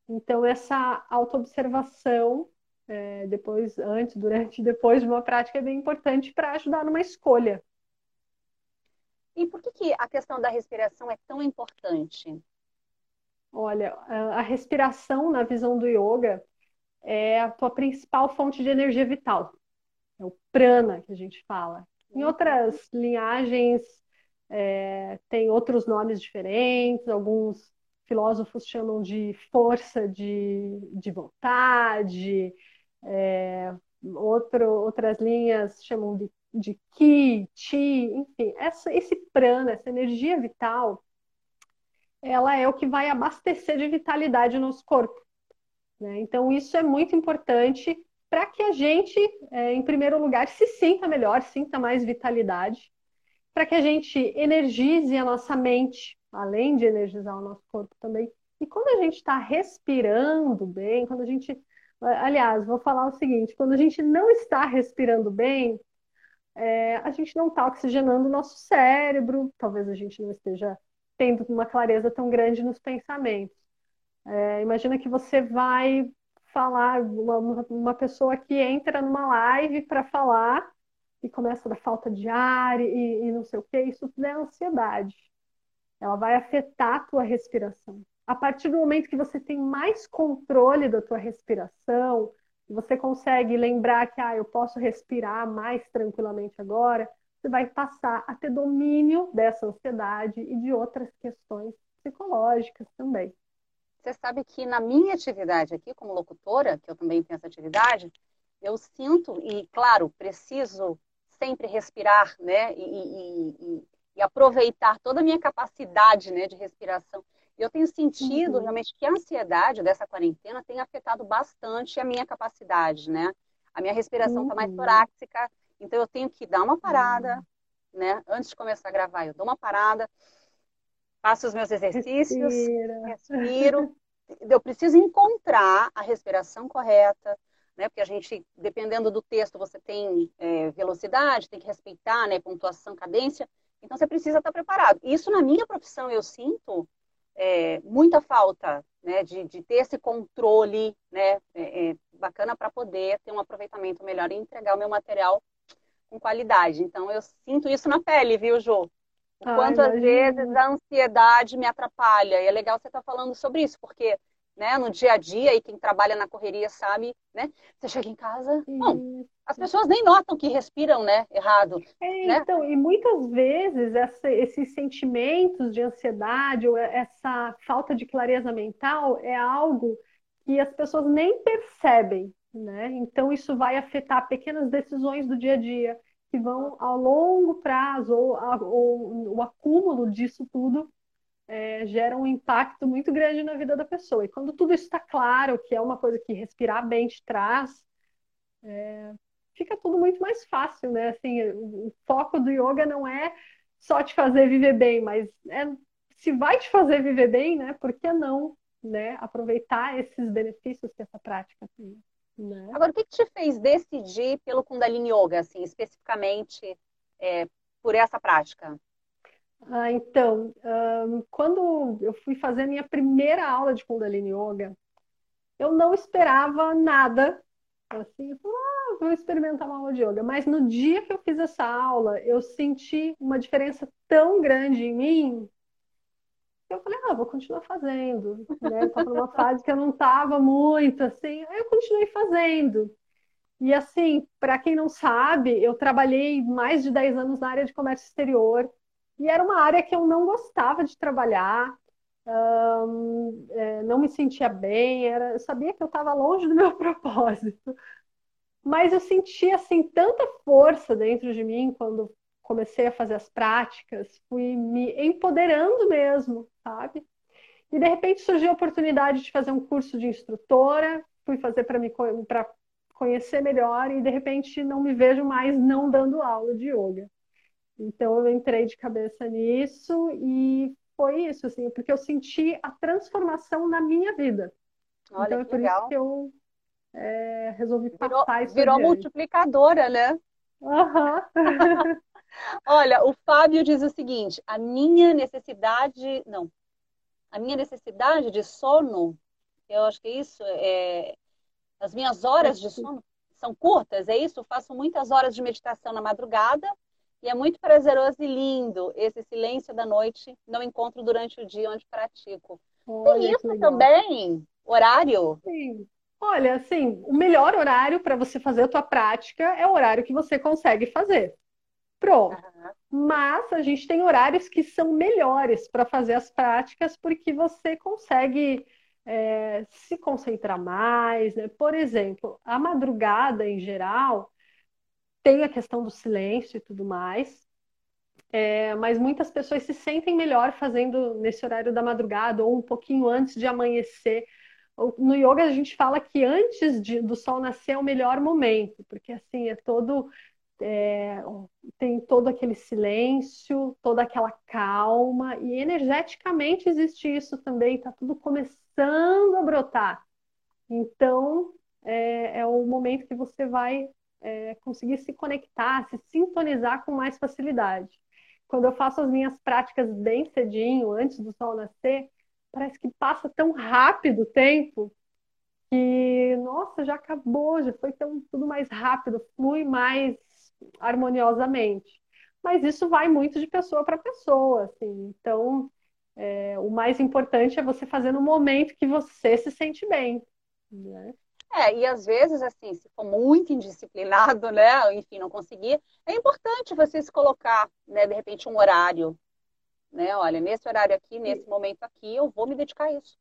Então, essa autoobservação, é, depois, antes, durante e <laughs> depois de uma prática é bem importante para ajudar numa escolha. E por que, que a questão da respiração é tão importante? Olha, a respiração na visão do yoga é a tua principal fonte de energia vital. É o prana que a gente fala. Em outras linhagens é, tem outros nomes diferentes, alguns filósofos chamam de força de, de vontade, é, outro, outras linhas chamam de, de ki, chi, enfim, essa, esse prana, essa energia vital, ela é o que vai abastecer de vitalidade o nosso corpo. Né? Então, isso é muito importante para que a gente, é, em primeiro lugar, se sinta melhor, sinta mais vitalidade, para que a gente energize a nossa mente, além de energizar o nosso corpo também. E quando a gente está respirando bem, quando a gente. Aliás, vou falar o seguinte: quando a gente não está respirando bem, é, a gente não está oxigenando o nosso cérebro, talvez a gente não esteja tendo uma clareza tão grande nos pensamentos. É, imagina que você vai falar, uma, uma pessoa que entra numa live para falar e começa da falta de ar e, e não sei o que, isso tudo é ansiedade. Ela vai afetar a tua respiração. A partir do momento que você tem mais controle da tua respiração, você consegue lembrar que ah, eu posso respirar mais tranquilamente agora, você vai passar a ter domínio dessa ansiedade e de outras questões psicológicas também. Você sabe que na minha atividade aqui, como locutora, que eu também tenho essa atividade, eu sinto, e claro, preciso sempre respirar, né, e, e, e, e aproveitar toda a minha capacidade, né, de respiração. Eu tenho sentido uhum. realmente que a ansiedade dessa quarentena tem afetado bastante a minha capacidade, né? A minha respiração está uhum. mais torácica, então eu tenho que dar uma parada, uhum. né? Antes de começar a gravar, eu dou uma parada, faço os meus exercícios, Respira. respiro. Eu preciso encontrar a respiração correta, né? Porque a gente, dependendo do texto, você tem é, velocidade, tem que respeitar, né? Pontuação, cadência. Então você precisa estar preparado. Isso na minha profissão eu sinto é, muita falta, né? De, de, ter esse controle, né? É, é bacana para poder ter um aproveitamento melhor e entregar o meu material com qualidade. Então eu sinto isso na pele, viu, Jô? O quanto às vezes a ansiedade me atrapalha. E é legal você estar tá falando sobre isso, porque né, no dia a dia, e quem trabalha na correria sabe, né? Você chega em casa, bom, as pessoas nem notam que respiram, né, errado. É, né? Então, e muitas vezes essa, esses sentimentos de ansiedade ou essa falta de clareza mental é algo que as pessoas nem percebem, né? Então, isso vai afetar pequenas decisões do dia a dia que vão ao longo prazo, ou, ou o acúmulo disso tudo é, gera um impacto muito grande na vida da pessoa. E quando tudo isso está claro, que é uma coisa que respirar bem te traz, é, fica tudo muito mais fácil, né? Assim, o foco do yoga não é só te fazer viver bem, mas é, se vai te fazer viver bem, né? Por que não, né? Aproveitar esses benefícios que essa prática tem. Né? Agora, o que, que te fez decidir pelo Kundalini Yoga, assim, especificamente é, por essa prática? Ah, então, um, quando eu fui fazer a minha primeira aula de Kundalini Yoga, eu não esperava nada. Assim, eu falei, ah, vou experimentar uma aula de yoga. Mas no dia que eu fiz essa aula, eu senti uma diferença tão grande em mim eu falei, ah, vou continuar fazendo. Né? Estava numa fase que eu não estava muito, assim, aí eu continuei fazendo. E assim, para quem não sabe, eu trabalhei mais de 10 anos na área de comércio exterior, e era uma área que eu não gostava de trabalhar, é, não me sentia bem, era, eu sabia que eu estava longe do <laughs> meu propósito. Mas eu sentia assim tanta força dentro de mim quando comecei a fazer as práticas, fui me empoderando mesmo, sabe? E de repente surgiu a oportunidade de fazer um curso de instrutora, fui fazer para me para conhecer melhor e de repente não me vejo mais não dando aula de yoga. Então eu entrei de cabeça nisso e foi isso, assim, porque eu senti a transformação na minha vida. Olha, então é por legal. isso que eu é, resolvi virou, passar isso. Virou adiante. multiplicadora, né? Uhum. <laughs> Olha, o Fábio diz o seguinte: a minha necessidade, não, a minha necessidade de sono, eu acho que é isso, é, as minhas horas de sono são curtas, é isso? Eu faço muitas horas de meditação na madrugada e é muito prazeroso e lindo esse silêncio da noite, não encontro durante o dia onde pratico. Olha, Tem isso também? Horário? Sim. Olha, assim, o melhor horário para você fazer a tua prática é o horário que você consegue fazer. Pronto. Uhum. Mas a gente tem horários que são melhores para fazer as práticas porque você consegue é, se concentrar mais. Né? Por exemplo, a madrugada em geral tem a questão do silêncio e tudo mais. é, mas muitas pessoas se sentem melhor fazendo nesse horário da madrugada ou um pouquinho antes de amanhecer. No yoga a gente fala que antes de, do sol nascer é o melhor momento, porque assim é todo é, tem todo aquele silêncio, toda aquela calma e energeticamente existe isso também. Está tudo começando a brotar. Então é, é o momento que você vai é, conseguir se conectar, se sintonizar com mais facilidade. Quando eu faço as minhas práticas bem cedinho, antes do sol nascer, parece que passa tão rápido o tempo que, nossa, já acabou, já foi tão, tudo mais rápido, flui mais harmoniosamente. Mas isso vai muito de pessoa para pessoa, assim. Então, é, o mais importante é você fazer no momento que você se sente bem. Né? É, e às vezes, assim, se for muito indisciplinado, né, enfim, não conseguir, é importante você se colocar, né, de repente, um horário, né, olha, nesse horário aqui, nesse momento aqui, eu vou me dedicar a isso.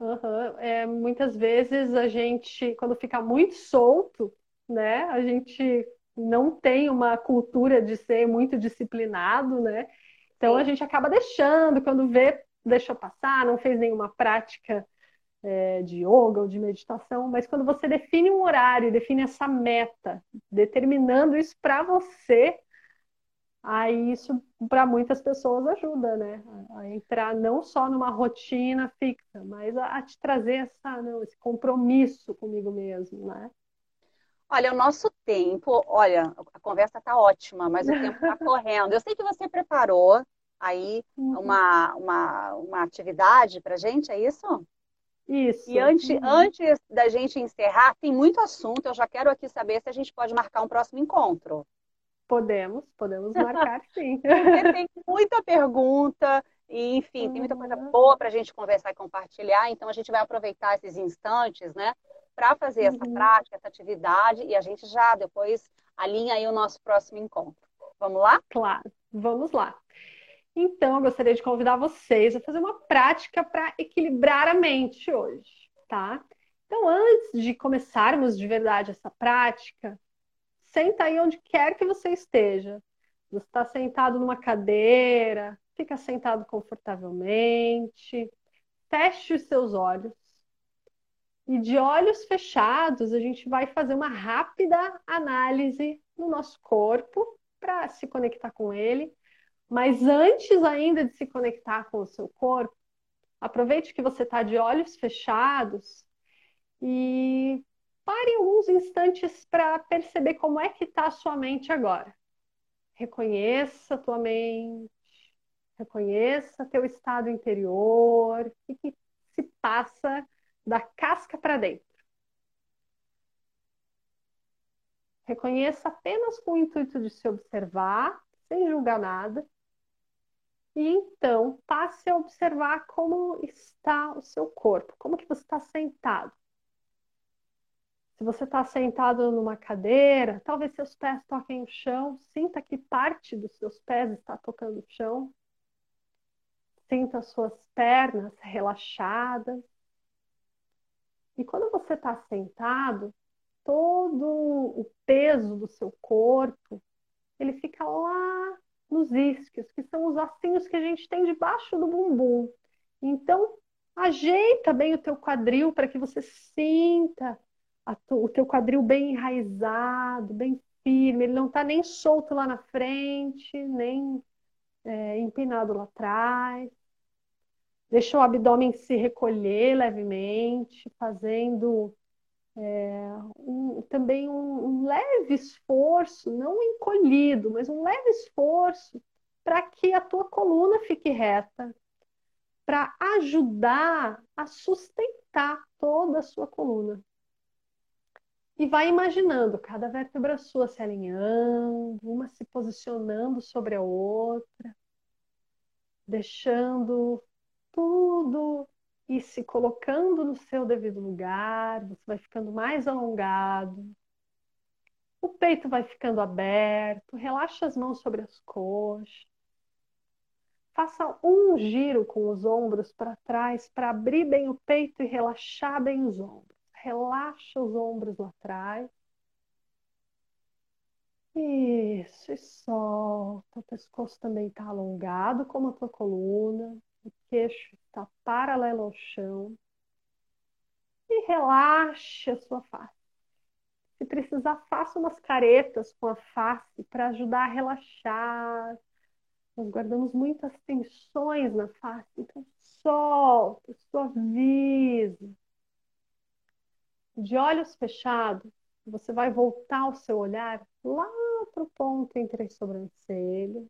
Uhum. É, muitas vezes a gente, quando fica muito solto, né, a gente não tem uma cultura de ser muito disciplinado, né, então a gente acaba deixando, quando vê, deixou passar, não fez nenhuma prática é, de yoga ou de meditação, mas quando você define um horário, define essa meta, determinando isso para você, aí isso para muitas pessoas ajuda, né? A entrar não só numa rotina fixa, mas a, a te trazer essa, não, esse compromisso comigo mesmo, né? Olha, o nosso tempo, olha, a conversa tá ótima, mas o tempo tá <laughs> correndo. Eu sei que você preparou aí uhum. uma, uma, uma atividade pra gente, é isso? Isso. E antes, uhum. antes da gente encerrar, tem muito assunto. Eu já quero aqui saber se a gente pode marcar um próximo encontro. Podemos, podemos marcar <laughs> sim. Porque tem muita pergunta, e, enfim, uhum. tem muita coisa uhum. boa para a gente conversar e compartilhar. Então, a gente vai aproveitar esses instantes, né, para fazer essa uhum. prática, essa atividade, e a gente já depois alinha aí o nosso próximo encontro. Vamos lá? Claro, vamos lá. Então, eu gostaria de convidar vocês a fazer uma prática para equilibrar a mente hoje, tá? Então, antes de começarmos de verdade essa prática, senta aí onde quer que você esteja. Você está sentado numa cadeira, fica sentado confortavelmente, feche os seus olhos. E de olhos fechados, a gente vai fazer uma rápida análise no nosso corpo para se conectar com ele mas antes ainda de se conectar com o seu corpo, aproveite que você está de olhos fechados e pare alguns instantes para perceber como é que está a sua mente agora. Reconheça a tua mente, reconheça teu estado interior, o que, se passa da casca para dentro. Reconheça apenas com o intuito de se observar, sem julgar nada, e então, passe a observar como está o seu corpo, como que você está sentado. Se você está sentado numa cadeira, talvez seus pés toquem o chão, sinta que parte dos seus pés está tocando o chão. Sinta as suas pernas relaxadas. E quando você está sentado, todo o peso do seu corpo, ele fica lá nos isquios, que são os ossinhos que a gente tem debaixo do bumbum. Então, ajeita bem o teu quadril para que você sinta o teu quadril bem enraizado, bem firme. Ele não está nem solto lá na frente, nem é, empinado lá atrás. Deixa o abdômen se recolher levemente, fazendo é, um, também um, um, leve esforço, não encolhido, mas um leve esforço para que a tua coluna fique reta, para ajudar a sustentar toda a sua coluna. E vai imaginando cada vértebra sua se alinhando, uma se posicionando sobre a outra, deixando tudo e se colocando no seu devido lugar, você vai ficando mais alongado. O peito vai ficando aberto, relaxa as mãos sobre as coxas. Faça um giro com os ombros para trás para abrir bem o peito e relaxar bem os ombros. Relaxa os ombros lá atrás. Isso, e solta. O pescoço também está alongado, como a tua coluna. O queixo está paralelo ao chão. E relaxe a sua face. Se precisar, faça umas caretas com a face para ajudar a relaxar. Nós guardamos muitas tensões na face, então solta, suaviza. De olhos fechados, você vai voltar o seu olhar lá para o ponto entre as sobrancelhas.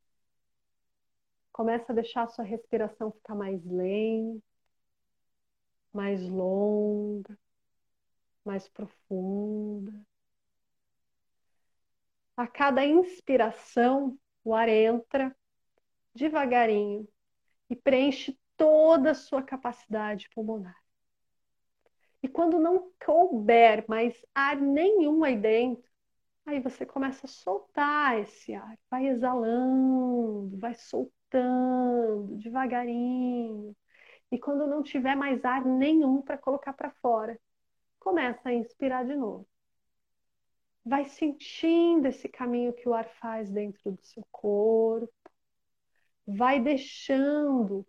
Começa a deixar a sua respiração ficar mais lenta, mais longa, mais profunda. A cada inspiração, o ar entra devagarinho e preenche toda a sua capacidade pulmonar. E quando não couber mais ar nenhum aí dentro, aí você começa a soltar esse ar, vai exalando, vai soltando devagarinho. E quando não tiver mais ar nenhum para colocar para fora, começa a inspirar de novo. Vai sentindo esse caminho que o ar faz dentro do seu corpo. Vai deixando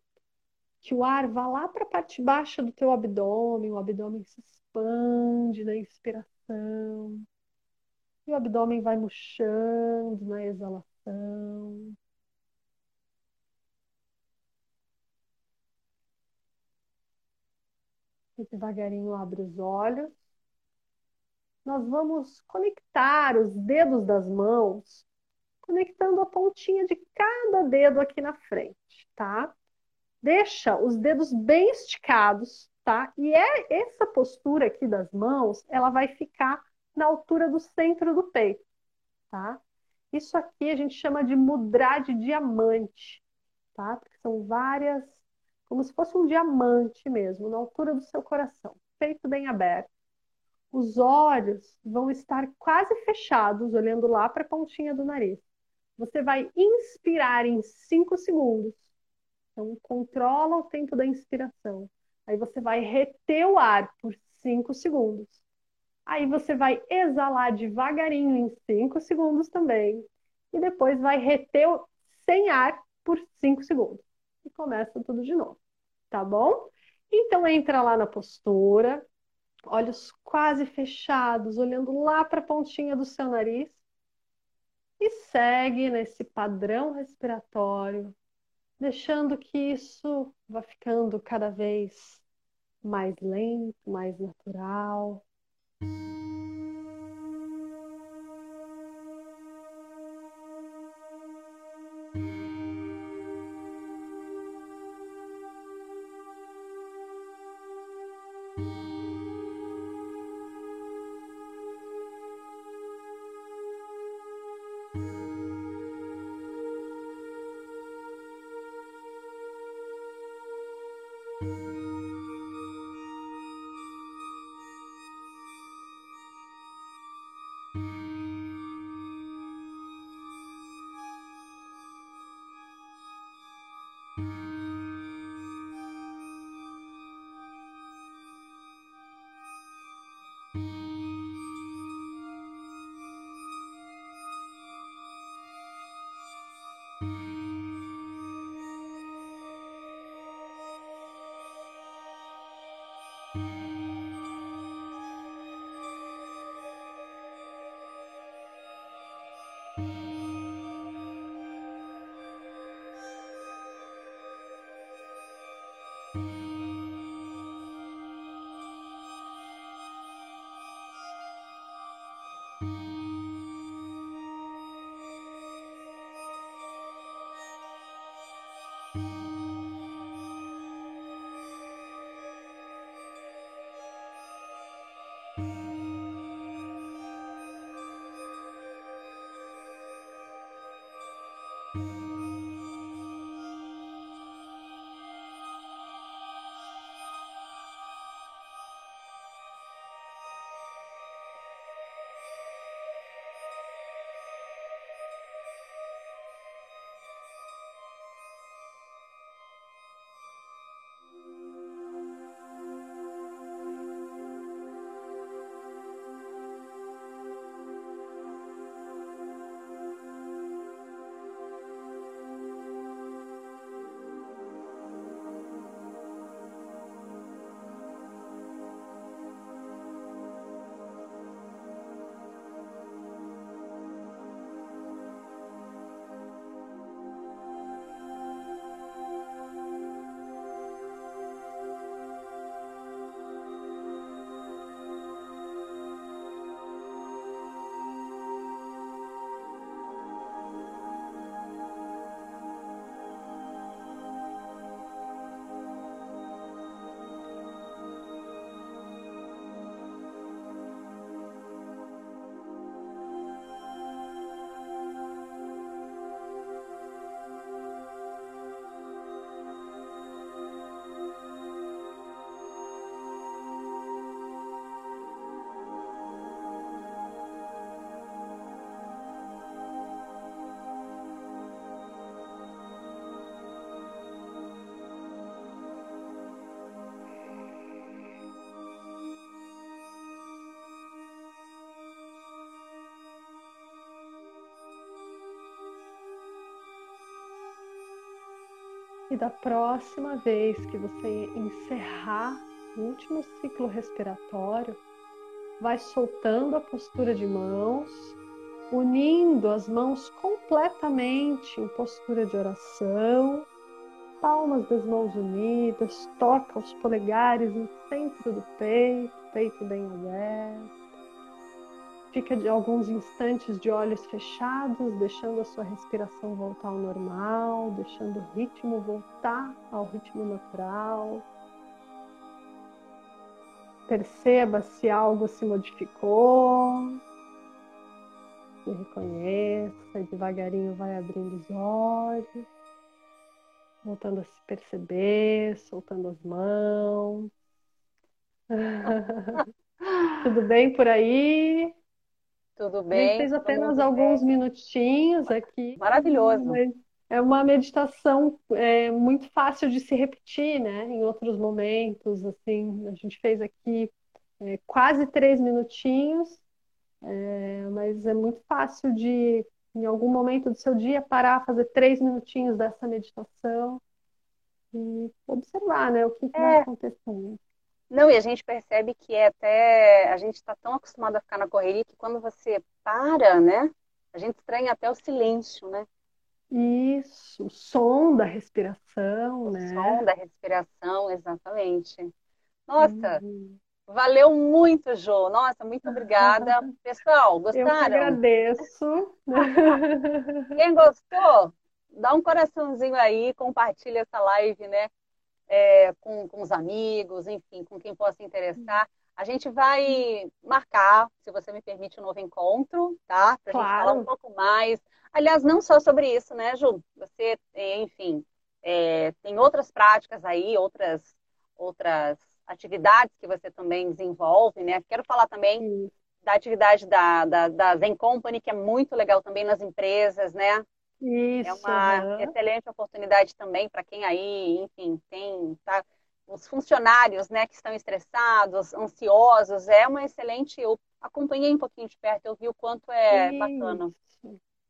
que o ar vá lá para a parte baixa do teu abdômen, o abdômen se expande na inspiração. E o abdômen vai murchando na exalação. E devagarinho abre os olhos nós vamos conectar os dedos das mãos, conectando a pontinha de cada dedo aqui na frente, tá? Deixa os dedos bem esticados, tá? E é essa postura aqui das mãos, ela vai ficar na altura do centro do peito, tá? Isso aqui a gente chama de mudra de diamante, tá? Porque são várias, como se fosse um diamante mesmo, na altura do seu coração, peito bem aberto os olhos vão estar quase fechados, olhando lá para a pontinha do nariz. Você vai inspirar em 5 segundos. Então, controla o tempo da inspiração. Aí você vai reter o ar por 5 segundos. Aí você vai exalar devagarinho em 5 segundos também. E depois vai reter sem ar por 5 segundos. E começa tudo de novo. Tá bom? Então entra lá na postura, olhos quase fechados, olhando lá para a pontinha do seu nariz. E segue nesse padrão respiratório, deixando que isso vá ficando cada vez mais lento, mais natural. うん。E da próxima vez que você encerrar o último ciclo respiratório, vai soltando a postura de mãos, unindo as mãos completamente em postura de oração, palmas das mãos unidas, toca os polegares no centro do peito, peito bem aberto. Fica de alguns instantes de olhos fechados, deixando a sua respiração voltar ao normal, deixando o ritmo voltar ao ritmo natural. Perceba se algo se modificou. Se reconheça devagarinho vai abrindo os olhos, voltando a se perceber, soltando as mãos. <laughs> Tudo bem por aí? Tudo bem. A gente fez apenas alguns bem. minutinhos aqui. Maravilhoso. É uma meditação é, muito fácil de se repetir, né? Em outros momentos, assim, a gente fez aqui é, quase três minutinhos, é, mas é muito fácil de, em algum momento do seu dia, parar, fazer três minutinhos dessa meditação e observar, né? O que está é. acontecendo. Não, e a gente percebe que é até a gente está tão acostumado a ficar na correria que quando você para, né? A gente estranha até o silêncio, né? Isso, o som da respiração, o né? som da respiração, exatamente. Nossa, uhum. valeu muito, Jo. Nossa, muito obrigada. <laughs> Pessoal, gostaram? Eu agradeço. Quem gostou, dá um coraçãozinho aí, compartilha essa live, né? É, com, com os amigos, enfim, com quem possa interessar. A gente vai marcar, se você me permite, um novo encontro, tá? Para a claro. gente falar um pouco mais. Aliás, não só sobre isso, né, Ju? Você, enfim, é, tem outras práticas aí, outras, outras atividades que você também desenvolve, né? Quero falar também Sim. da atividade da, da, da Zen Company, que é muito legal também nas empresas, né? Isso, é uma uhum. excelente oportunidade também para quem aí, enfim, tem tá, os funcionários, né, que estão estressados, ansiosos, é uma excelente. Eu acompanhei um pouquinho de perto, eu vi o quanto é Isso. bacana.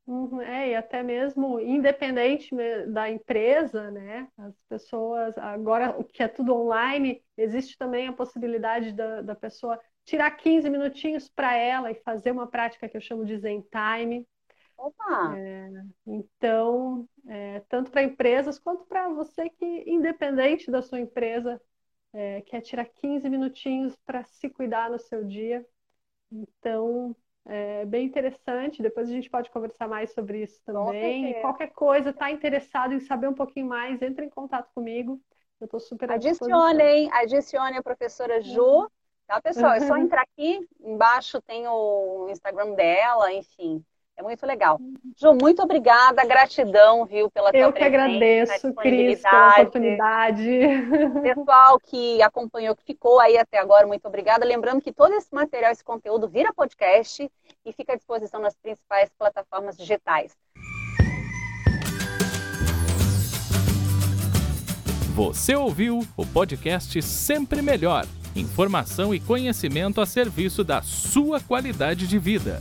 Uhum, é, e até mesmo independente da empresa, né? As pessoas, agora o que é tudo online, existe também a possibilidade da, da pessoa tirar 15 minutinhos para ela e fazer uma prática que eu chamo de Zen Time, Opa! É, então, é, tanto para empresas quanto para você que, independente da sua empresa, é, quer tirar 15 minutinhos para se cuidar no seu dia. Então, é bem interessante. Depois a gente pode conversar mais sobre isso também. E qualquer coisa, está interessado em saber um pouquinho mais, entre em contato comigo. Eu estou super Adicionem, adicione a professora Ju. Uhum. Tá, pessoal? É só <laughs> entrar aqui. Embaixo tem o Instagram dela, enfim. É muito legal. Ju, muito obrigada, gratidão, viu, pela Eu tua que agradeço, Cris, pela oportunidade. Pessoal que acompanhou, que ficou aí até agora, muito obrigada. Lembrando que todo esse material, esse conteúdo vira podcast e fica à disposição nas principais plataformas digitais. Você ouviu o podcast Sempre Melhor. Informação e conhecimento a serviço da sua qualidade de vida.